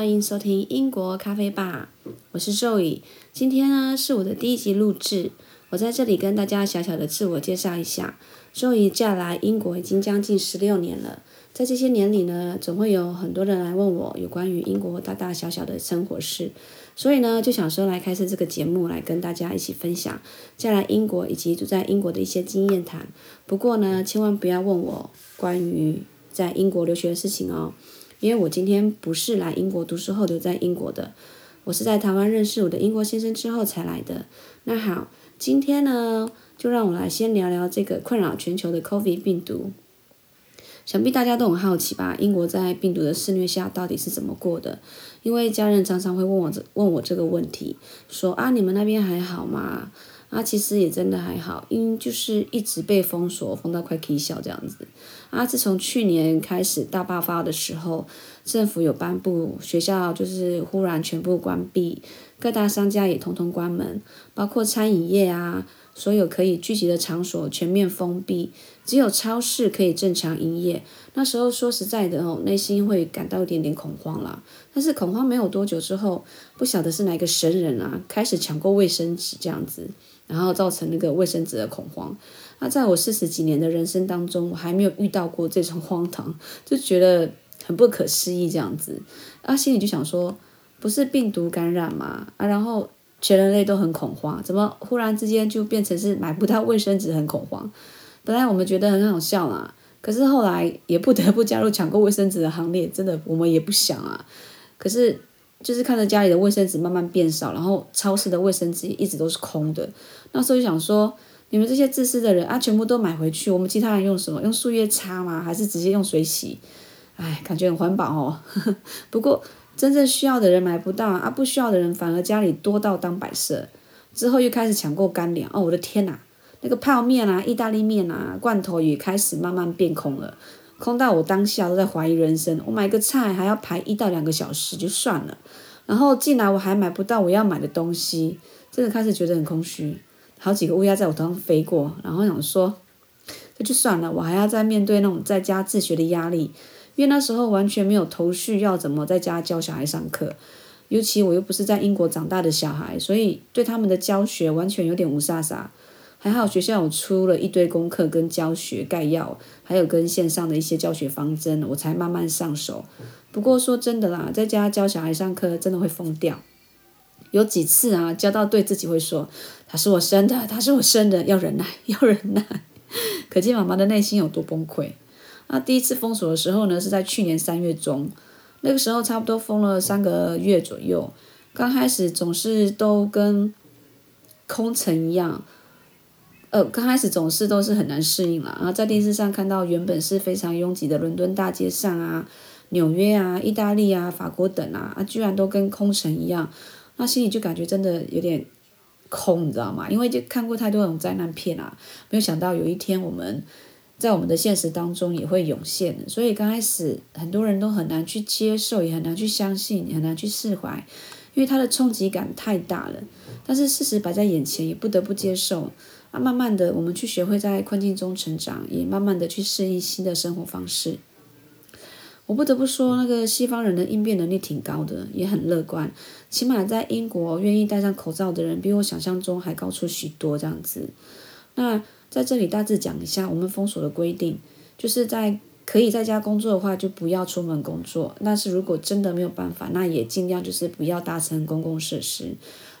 欢迎收听英国咖啡吧，我是周宇。今天呢是我的第一集录制，我在这里跟大家小小的自我介绍一下。周宇嫁来英国已经将近十六年了，在这些年里呢，总会有很多人来问我有关于英国大大小小的生活事，所以呢就想说来开设这个节目，来跟大家一起分享嫁来英国以及住在英国的一些经验谈。不过呢，千万不要问我关于在英国留学的事情哦。因为我今天不是来英国读书后留在英国的，我是在台湾认识我的英国先生之后才来的。那好，今天呢，就让我来先聊聊这个困扰全球的 COVID 病毒。想必大家都很好奇吧？英国在病毒的肆虐下到底是怎么过的？因为家人常常会问我这问我这个问题，说啊，你们那边还好吗？啊，其实也真的还好，因就是一直被封锁，封到快以笑这样子。啊，自从去年开始大爆发的时候，政府有颁布学校就是忽然全部关闭，各大商家也通通关门，包括餐饮业啊，所有可以聚集的场所全面封闭，只有超市可以正常营业。那时候说实在的哦，内心会感到一点点恐慌啦。但是恐慌没有多久之后，不晓得是哪个神人啊，开始抢购卫生纸这样子。然后造成那个卫生纸的恐慌，那在我四十几年的人生当中，我还没有遇到过这种荒唐，就觉得很不可思议这样子，啊，心里就想说，不是病毒感染嘛，啊，然后全人类都很恐慌，怎么忽然之间就变成是买不到卫生纸很恐慌？本来我们觉得很好笑啦，可是后来也不得不加入抢购卫生纸的行列，真的我们也不想啊，可是。就是看着家里的卫生纸慢慢变少，然后超市的卫生纸一直都是空的。那时候就想说，你们这些自私的人啊，全部都买回去，我们其他人用什么？用树叶擦吗？还是直接用水洗？哎，感觉很环保哦。不过真正需要的人买不到啊，不需要的人反而家里多到当摆设。之后又开始抢购干粮哦，我的天哪，那个泡面啊、意大利面啊、罐头也开始慢慢变空了。空到我当下都在怀疑人生，我买个菜还要排一到两个小时就算了，然后进来我还买不到我要买的东西，真的开始觉得很空虚。好几个乌鸦在我头上飞过，然后想说，这就算了，我还要再面对那种在家自学的压力，因为那时候完全没有头绪要怎么在家教小孩上课，尤其我又不是在英国长大的小孩，所以对他们的教学完全有点无煞煞。还好学校有出了一堆功课跟教学概要，还有跟线上的一些教学方针，我才慢慢上手。不过说真的啦，在家教小孩上课真的会疯掉。有几次啊，教到对自己会说：“他是我生的，他是我生的，要忍耐，要忍耐。”可见妈妈的内心有多崩溃。那第一次封锁的时候呢，是在去年三月中，那个时候差不多封了三个月左右。刚开始总是都跟空城一样。呃，刚开始总是都是很难适应了，然后在电视上看到原本是非常拥挤的伦敦大街上啊、纽约啊、意大利啊、法国等啊，啊，居然都跟空城一样，那心里就感觉真的有点空，你知道吗？因为就看过太多那种灾难片啊，没有想到有一天我们在我们的现实当中也会涌现，所以刚开始很多人都很难去接受，也很难去相信，也很难去释怀，因为它的冲击感太大了。但是事实摆在眼前，也不得不接受。啊，慢慢的，我们去学会在困境中成长，也慢慢的去适应新的生活方式。我不得不说，那个西方人的应变能力挺高的，也很乐观。起码在英国，愿意戴上口罩的人比我想象中还高出许多。这样子，那在这里大致讲一下我们封锁的规定，就是在可以在家工作的话，就不要出门工作。但是如果真的没有办法，那也尽量就是不要搭乘公共设施。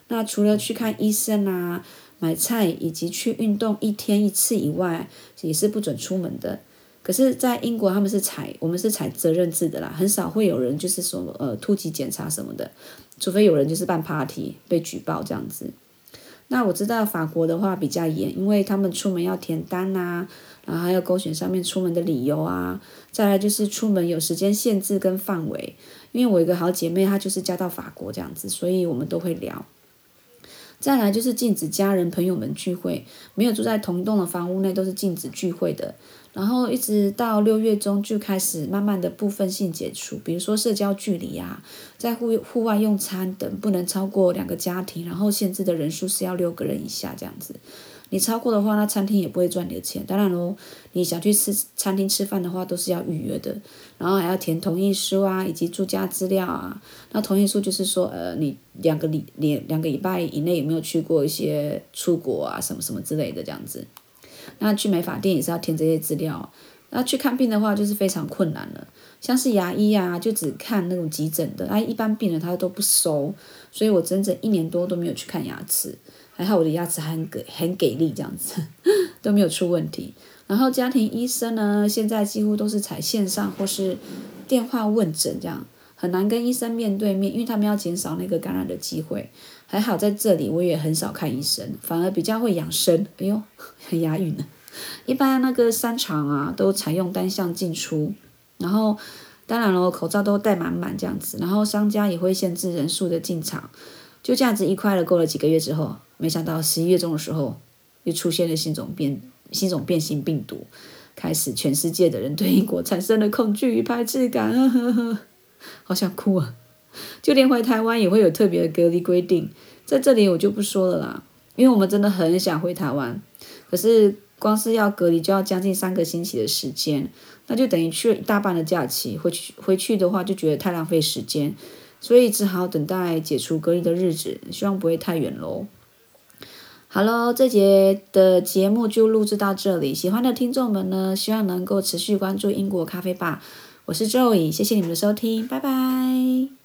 那除了去看医生啊。买菜以及去运动一天一次以外，也是不准出门的。可是，在英国他们是采我们是采责任制的啦，很少会有人就是说呃突击检查什么的，除非有人就是办 party 被举报这样子。那我知道法国的话比较严，因为他们出门要填单啊，然后还要勾选上面出门的理由啊，再来就是出门有时间限制跟范围。因为我一个好姐妹她就是嫁到法国这样子，所以我们都会聊。再来就是禁止家人朋友们聚会，没有住在同一栋的房屋内都是禁止聚会的。然后一直到六月中就开始慢慢的部分性解除，比如说社交距离啊，在户户外用餐等不能超过两个家庭，然后限制的人数是要六个人以下这样子。你超过的话，那餐厅也不会赚你的钱。当然喽，你想去吃餐厅吃饭的话，都是要预约的，然后还要填同意书啊，以及住家资料啊。那同意书就是说，呃，你两个礼两两个礼拜以内有没有去过一些出国啊，什么什么之类的这样子。那去美发店也是要填这些资料。那去看病的话，就是非常困难了。像是牙医啊，就只看那种急诊的，啊，一般病人他都不收，所以我整整一年多都没有去看牙齿。还好我的牙齿还很给很给力，这样子 都没有出问题。然后家庭医生呢，现在几乎都是采线上或是电话问诊，这样很难跟医生面对面，因为他们要减少那个感染的机会。还好在这里我也很少看医生，反而比较会养生。哎呦，很押韵呢。一般那个商场啊，都采用单向进出，然后当然了，口罩都戴满满这样子，然后商家也会限制人数的进场，就这样子一块了。过了几个月之后，没想到十一月中的时候，又出现了新种变新种变形病毒，开始全世界的人对英国产生了恐惧与排斥感，呵呵好想哭啊！就连回台湾也会有特别的隔离规定，在这里我就不说了啦，因为我们真的很想回台湾，可是。光是要隔离就要将近三个星期的时间，那就等于去了一大半的假期。回去回去的话就觉得太浪费时间，所以只好等待解除隔离的日子，希望不会太远喽。好喽，这节的节目就录制到这里。喜欢的听众们呢，希望能够持续关注英国咖啡吧。我是 Joey，谢谢你们的收听，拜拜。